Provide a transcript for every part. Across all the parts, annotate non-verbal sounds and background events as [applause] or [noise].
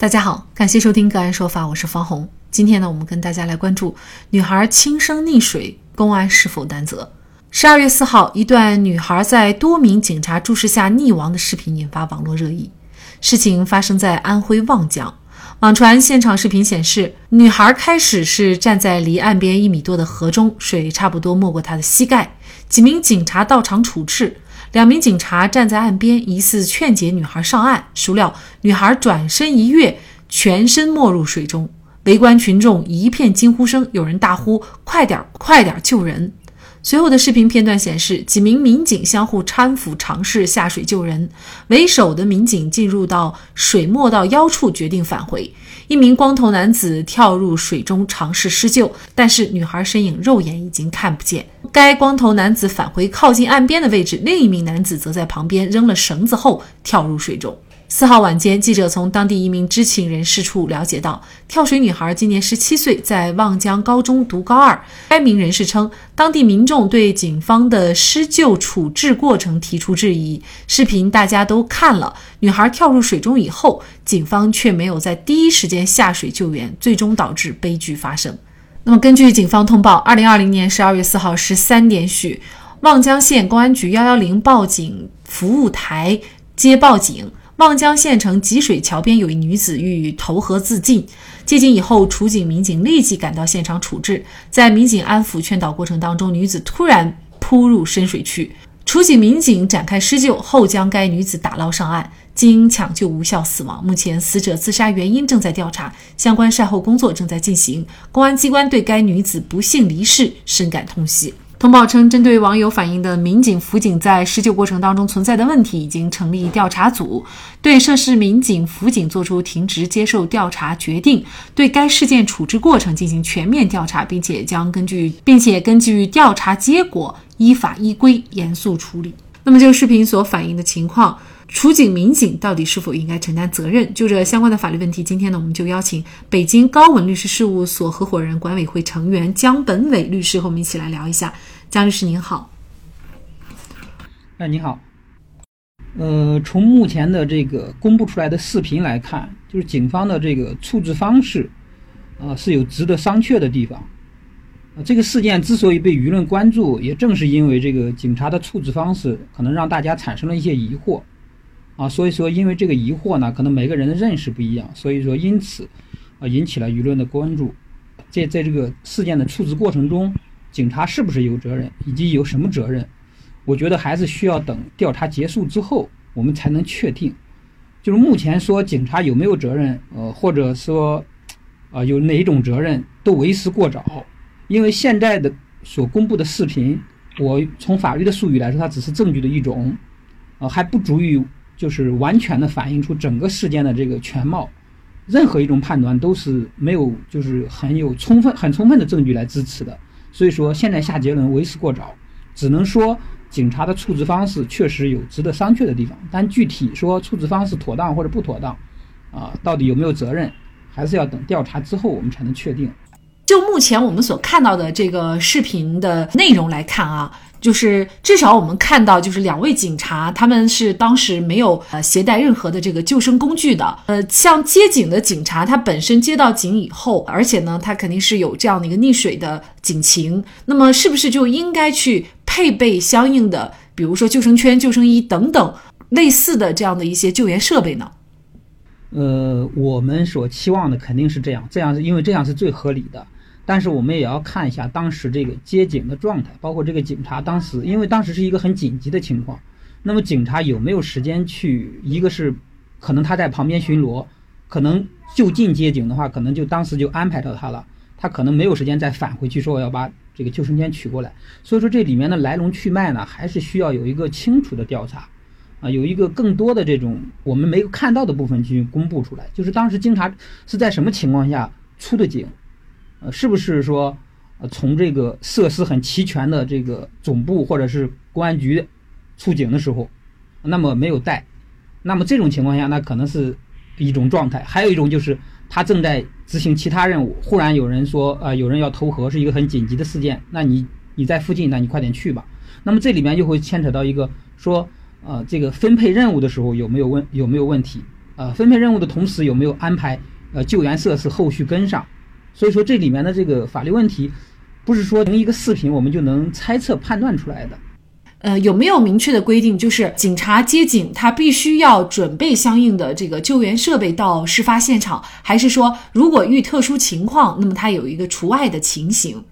大家好，感谢收听个案说法，我是方红。今天呢，我们跟大家来关注女孩轻生溺水，公安是否担责？十二月四号，一段女孩在多名警察注视下溺亡的视频引发网络热议。事情发生在安徽望江，网传现场视频显示，女孩开始是站在离岸边一米多的河中，水差不多没过她的膝盖，几名警察到场处置。两名警察站在岸边，疑似劝解女孩上岸。孰料女孩转身一跃，全身没入水中。围观群众一片惊呼声，有人大呼：“快点，快点救人！”随后的视频片段显示，几名民警相互搀扶，尝试下水救人。为首的民警进入到水没到腰处，决定返回。一名光头男子跳入水中尝试施救，但是女孩身影肉眼已经看不见。该光头男子返回靠近岸边的位置，另一名男子则在旁边扔了绳子后跳入水中。四号晚间，记者从当地一名知情人士处了解到，跳水女孩今年十七岁，在望江高中读高二。该名人士称，当地民众对警方的施救处置过程提出质疑。视频大家都看了，女孩跳入水中以后，警方却没有在第一时间下水救援，最终导致悲剧发生。那么，根据警方通报，二零二零年十二月四号十三点许，望江县公安局幺幺零报警服务台接报警。望江县城吉水桥边有一女子欲投河自尽，接警以后，处警民警立即赶到现场处置。在民警安抚劝导过程当中，女子突然扑入深水区，处警民警展开施救后，将该女子打捞上岸，经抢救无效死亡。目前，死者自杀原因正在调查，相关善后工作正在进行。公安机关对该女子不幸离世深感痛惜。通报称，针对网友反映的民警、辅警在施救过程当中存在的问题，已经成立调查组，对涉事民警、辅警作出停职接受调查决定，对该事件处置过程进行全面调查，并且将根据并且根据调查结果依法依规严肃处理。那么，这个视频所反映的情况。处警民警到底是否应该承担责任？就这相关的法律问题，今天呢，我们就邀请北京高稳律师事务所合伙人、管委会成员姜本伟律师和我们一起来聊一下。姜律师您好。哎，你好。呃，从目前的这个公布出来的视频来看，就是警方的这个处置方式，啊，是有值得商榷的地方。啊，这个事件之所以被舆论关注，也正是因为这个警察的处置方式可能让大家产生了一些疑惑。啊，所以说，因为这个疑惑呢，可能每个人的认识不一样，所以说因此，啊，引起了舆论的关注。在在这个事件的处置过程中，警察是不是有责任，以及有什么责任，我觉得还是需要等调查结束之后，我们才能确定。就是目前说警察有没有责任，呃，或者说，啊，有哪一种责任，都为时过早。因为现在的所公布的视频，我从法律的术语来说，它只是证据的一种，呃，还不足以。就是完全的反映出整个事件的这个全貌，任何一种判断都是没有，就是很有充分、很充分的证据来支持的。所以说，现在下结论为时过早，只能说警察的处置方式确实有值得商榷的地方，但具体说处置方式妥当或者不妥当，啊，到底有没有责任，还是要等调查之后我们才能确定。就目前我们所看到的这个视频的内容来看啊。就是至少我们看到，就是两位警察，他们是当时没有呃携带任何的这个救生工具的。呃，像接警的警察，他本身接到警以后，而且呢，他肯定是有这样的一个溺水的警情，那么是不是就应该去配备相应的，比如说救生圈、救生衣等等类似的这样的一些救援设备呢？呃，我们所期望的肯定是这样，这样是因为这样是最合理的。但是我们也要看一下当时这个接警的状态，包括这个警察当时，因为当时是一个很紧急的情况，那么警察有没有时间去？一个是，可能他在旁边巡逻，可能就近接警的话，可能就当时就安排到他了，他可能没有时间再返回去说我要把这个救生圈取过来。所以说这里面的来龙去脉呢，还是需要有一个清楚的调查，啊，有一个更多的这种我们没有看到的部分去公布出来，就是当时警察是在什么情况下出的警。呃，是不是说，呃，从这个设施很齐全的这个总部或者是公安局出警的时候，那么没有带，那么这种情况下，那可能是一种状态。还有一种就是他正在执行其他任务，忽然有人说，呃，有人要投河，是一个很紧急的事件，那你你在附近，那你快点去吧。那么这里面就会牵扯到一个说，呃，这个分配任务的时候有没有问有没有问题？呃分配任务的同时有没有安排呃救援设施后续跟上。所以说这里面的这个法律问题，不是说从一个视频我们就能猜测判断出来的。呃，有没有明确的规定，就是警察接警，他必须要准备相应的这个救援设备到事发现场，还是说如果遇特殊情况，那么他有一个除外的情形？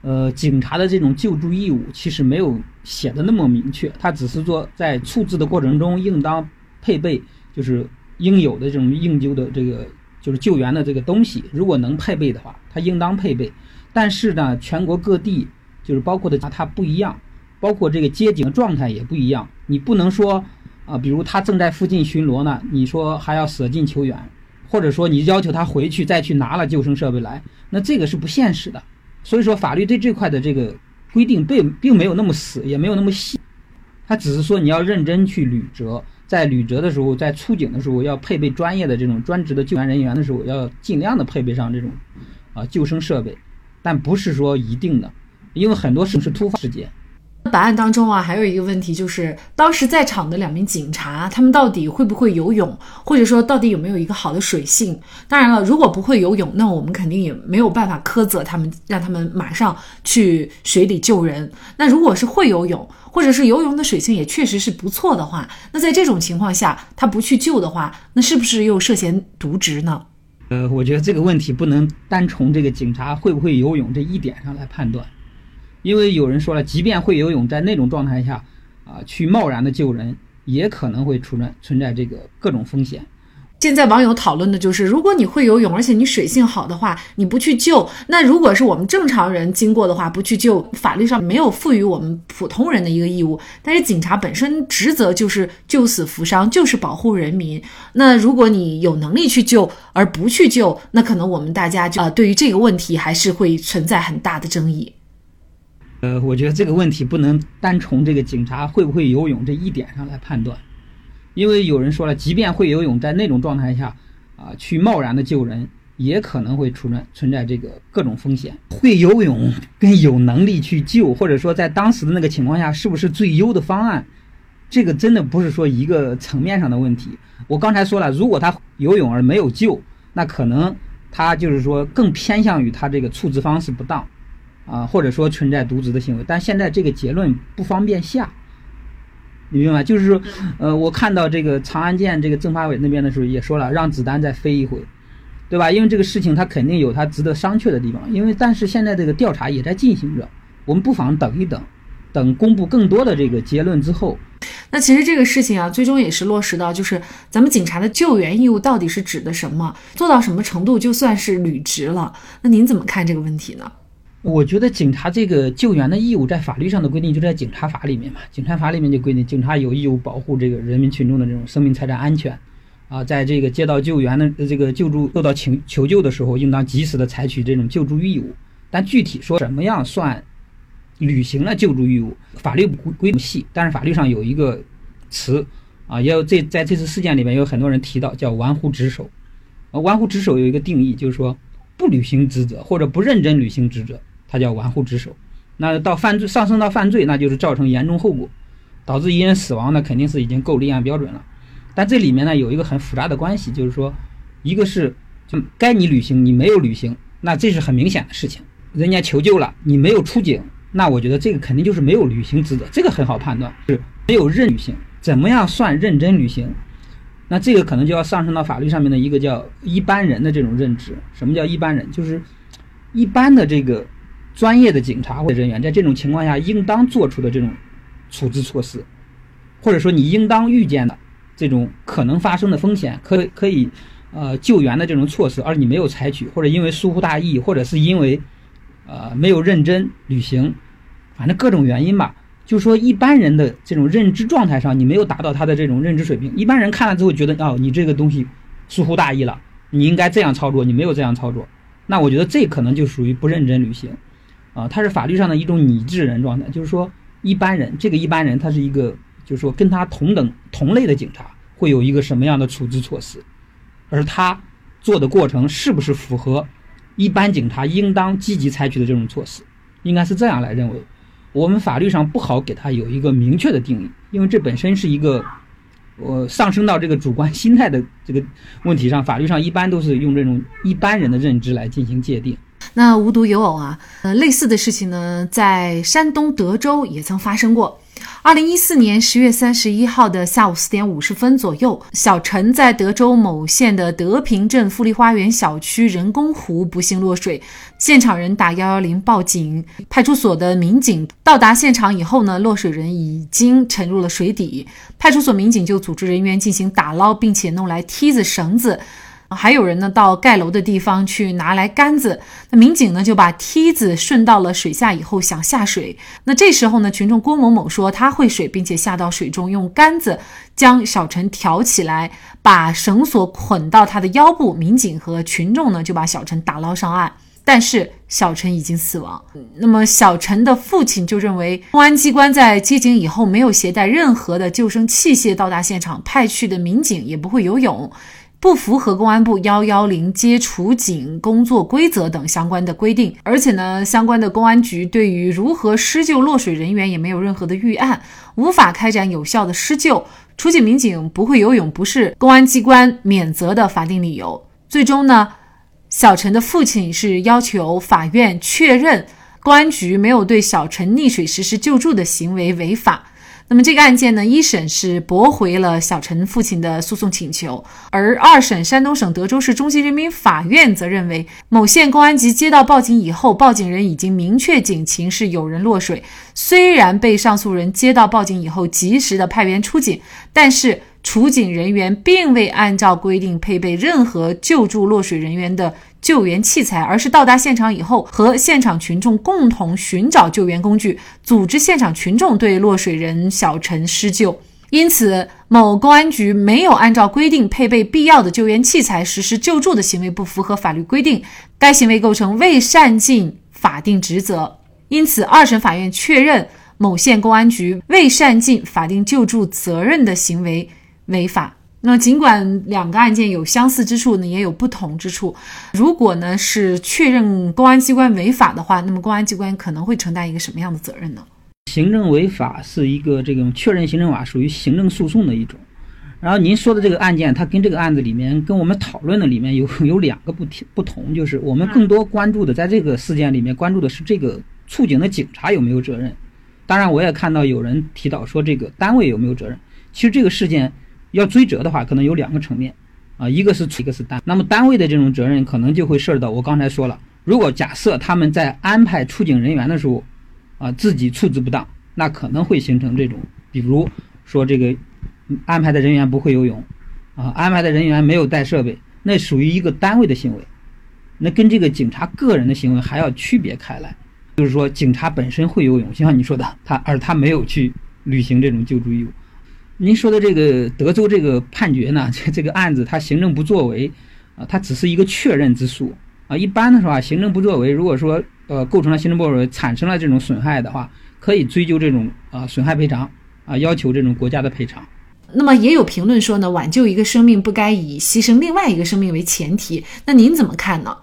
呃，警察的这种救助义务其实没有写的那么明确，他只是说在处置的过程中应当配备就是应有的这种应救的这个就是救援的这个东西，如果能配备的话，他应当配备。但是呢，全国各地就是包括的它不一样。包括这个接警的状态也不一样，你不能说，啊，比如他正在附近巡逻呢，你说还要舍近求远，或者说你要求他回去再去拿了救生设备来，那这个是不现实的。所以说，法律对这块的这个规定并并没有那么死，也没有那么细，他只是说你要认真去履责，在履责的时候，在出警的时候要配备专业的这种专职的救援人员的时候，要尽量的配备上这种，啊，救生设备，但不是说一定的，因为很多事是突发事件。本案当中啊，还有一个问题就是，当时在场的两名警察，他们到底会不会游泳，或者说到底有没有一个好的水性？当然了，如果不会游泳，那我们肯定也没有办法苛责他们，让他们马上去水里救人。那如果是会游泳，或者是游泳的水性也确实是不错的话，那在这种情况下，他不去救的话，那是不是又涉嫌渎职呢？呃，我觉得这个问题不能单从这个警察会不会游泳这一点上来判断。因为有人说了，即便会游泳，在那种状态下，啊，去贸然的救人，也可能会存在存在这个各种风险。现在网友讨论的就是，如果你会游泳，而且你水性好的话，你不去救，那如果是我们正常人经过的话，不去救，法律上没有赋予我们普通人的一个义务。但是警察本身职责就是救死扶伤，就是保护人民。那如果你有能力去救而不去救，那可能我们大家就啊，对于这个问题还是会存在很大的争议。呃，我觉得这个问题不能单从这个警察会不会游泳这一点上来判断，因为有人说了，即便会游泳，在那种状态下，啊，去贸然的救人，也可能会存在存在这个各种风险。会游泳跟有能力去救，或者说在当时的那个情况下，是不是最优的方案，这个真的不是说一个层面上的问题。我刚才说了，如果他游泳而没有救，那可能他就是说更偏向于他这个处置方式不当。啊，或者说存在渎职的行为，但现在这个结论不方便下，你明白？就是说，呃，我看到这个长安舰这个政法委那边的时候也说了，让子弹再飞一回，对吧？因为这个事情它肯定有它值得商榷的地方，因为但是现在这个调查也在进行着，我们不妨等一等，等公布更多的这个结论之后。那其实这个事情啊，最终也是落实到，就是咱们警察的救援义务到底是指的什么？做到什么程度就算是履职了？那您怎么看这个问题呢？我觉得警察这个救援的义务，在法律上的规定就在警察法里面嘛。警察法里面就规定，警察有义务保护这个人民群众的这种生命财产安全，啊，在这个接到救援的这个救助受到请求救的时候，应当及时的采取这种救助义务。但具体说怎么样算履行了救助义务，法律不规规细，但是法律上有一个词，啊，也有这在这次事件里面有很多人提到叫玩忽职守，啊，玩忽职守有一个定义，就是说不履行职责或者不认真履行职责。他叫玩忽职守，那到犯罪上升到犯罪，那就是造成严重后果，导致一人死亡，那肯定是已经够立案标准了。但这里面呢有一个很复杂的关系，就是说，一个是就该你履行你没有履行，那这是很明显的事情。人家求救了，你没有出警，那我觉得这个肯定就是没有履行职责，这个很好判断是没有认履行。怎么样算认真履行？那这个可能就要上升到法律上面的一个叫一般人的这种认知。什么叫一般人？就是一般的这个。专业的警察或者人员在这种情况下应当做出的这种处置措施，或者说你应当预见的这种可能发生的风险，可可以呃救援的这种措施，而你没有采取，或者因为疏忽大意，或者是因为呃没有认真履行，反正各种原因吧。就说一般人的这种认知状态上，你没有达到他的这种认知水平。一般人看了之后觉得，哦，你这个东西疏忽大意了，你应该这样操作，你没有这样操作，那我觉得这可能就属于不认真履行。啊，它是法律上的一种拟制人状态，就是说一般人，这个一般人他是一个，就是说跟他同等同类的警察会有一个什么样的处置措施，而他做的过程是不是符合一般警察应当积极采取的这种措施，应该是这样来认为。我们法律上不好给他有一个明确的定义，因为这本身是一个呃上升到这个主观心态的这个问题上，法律上一般都是用这种一般人的认知来进行界定。那无独有偶啊，呃，类似的事情呢，在山东德州也曾发生过。二零一四年十月三十一号的下午四点五十分左右，小陈在德州某县的德平镇富丽花园小区人工湖不幸落水，现场人打幺幺零报警，派出所的民警到达现场以后呢，落水人已经沉入了水底，派出所民警就组织人员进行打捞，并且弄来梯子、绳子。还有人呢，到盖楼的地方去拿来杆子。那民警呢，就把梯子顺到了水下以后，想下水。那这时候呢，群众郭某某说他会水，并且下到水中，用杆子将小陈挑起来，把绳索捆到他的腰部。民警和群众呢，就把小陈打捞上岸。但是小陈已经死亡。那么小陈的父亲就认为，公安机关在接警以后没有携带任何的救生器械到达现场，派去的民警也不会游泳。不符合公安部幺幺零接处警工作规则等相关的规定，而且呢，相关的公安局对于如何施救落水人员也没有任何的预案，无法开展有效的施救。处警民警不会游泳不是公安机关免责的法定理由。最终呢，小陈的父亲是要求法院确认公安局没有对小陈溺水实施救助的行为违法。那么这个案件呢，一审是驳回了小陈父亲的诉讼请求，而二审山东省德州市中级人民法院则认为，某县公安局接到报警以后，报警人已经明确警情是有人落水，虽然被上诉人接到报警以后及时的派员出警，但是处警人员并未按照规定配备任何救助落水人员的。救援器材，而是到达现场以后，和现场群众共同寻找救援工具，组织现场群众对落水人小陈施救。因此，某公安局没有按照规定配备必要的救援器材实施救助的行为，不符合法律规定，该行为构成未善尽法定职责。因此，二审法院确认某县公安局未善尽法定救助责任的行为违法。那尽管两个案件有相似之处呢，也有不同之处。如果呢是确认公安机关违法的话，那么公安机关可能会承担一个什么样的责任呢？行政违法是一个这种确认行政法属于行政诉讼的一种。然后您说的这个案件，它跟这个案子里面跟我们讨论的里面有 [laughs] 有两个不不同，就是我们更多关注的在这个事件里面关注的是这个处警的警察有没有责任。当然，我也看到有人提到说这个单位有没有责任。其实这个事件。要追责的话，可能有两个层面，啊，一个是一个是单，那么单位的这种责任可能就会涉及到我刚才说了，如果假设他们在安排出警人员的时候，啊，自己处置不当，那可能会形成这种，比如说这个安排的人员不会游泳，啊，安排的人员没有带设备，那属于一个单位的行为，那跟这个警察个人的行为还要区别开来，就是说警察本身会游泳，就像你说的，他而他没有去履行这种救助义务。您说的这个德州这个判决呢，这 [laughs] 这个案子它行政不作为，啊，它只是一个确认之诉啊。一般的说啊，行政不作为，如果说呃构成了行政不作为，产生了这种损害的话，可以追究这种啊损害赔偿啊，要求这种国家的赔偿。那么也有评论说呢，挽救一个生命不该以牺牲另外一个生命为前提。那您怎么看呢？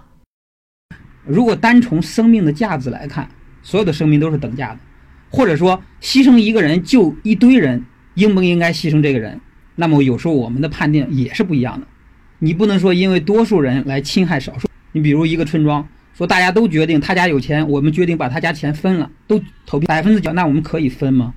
如果单从生命的价值来看，所有的生命都是等价的，或者说牺牲一个人救一堆人。应不应该牺牲这个人？那么有时候我们的判定也是不一样的。你不能说因为多数人来侵害少数。你比如一个村庄，说大家都决定他家有钱，我们决定把他家钱分了，都投票百分之九，那我们可以分吗？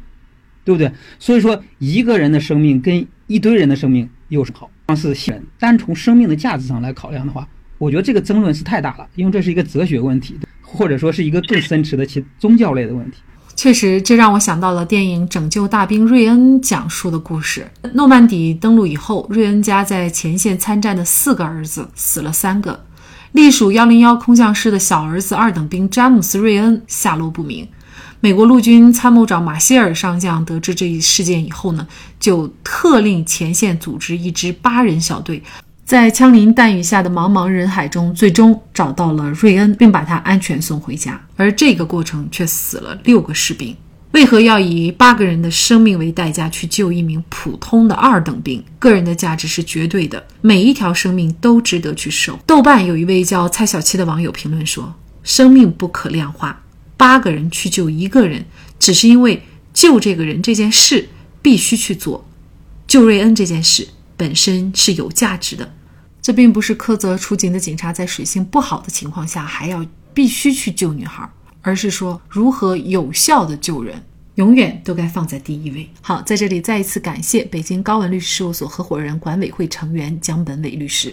对不对？所以说一个人的生命跟一堆人的生命有什么好？是单从生命的价值上来考量的话，我觉得这个争论是太大了，因为这是一个哲学问题，或者说是一个更深持的其宗教类的问题。确实，这让我想到了电影《拯救大兵瑞恩》讲述的故事。诺曼底登陆以后，瑞恩家在前线参战的四个儿子死了三个，隶属幺零幺空降师的小儿子二等兵詹姆斯·瑞恩下落不明。美国陆军参谋长马歇尔上将得知这一事件以后呢，就特令前线组织一支八人小队。在枪林弹雨下的茫茫人海中，最终找到了瑞恩，并把他安全送回家。而这个过程却死了六个士兵。为何要以八个人的生命为代价去救一名普通的二等兵？个人的价值是绝对的，每一条生命都值得去守。豆瓣有一位叫蔡小七的网友评论说：“生命不可量化，八个人去救一个人，只是因为救这个人这件事必须去做。”救瑞恩这件事本身是有价值的。这并不是苛责出警的警察在水性不好的情况下还要必须去救女孩，而是说如何有效的救人，永远都该放在第一位。好，在这里再一次感谢北京高文律师事务所合伙人、管委会成员江本伟律师。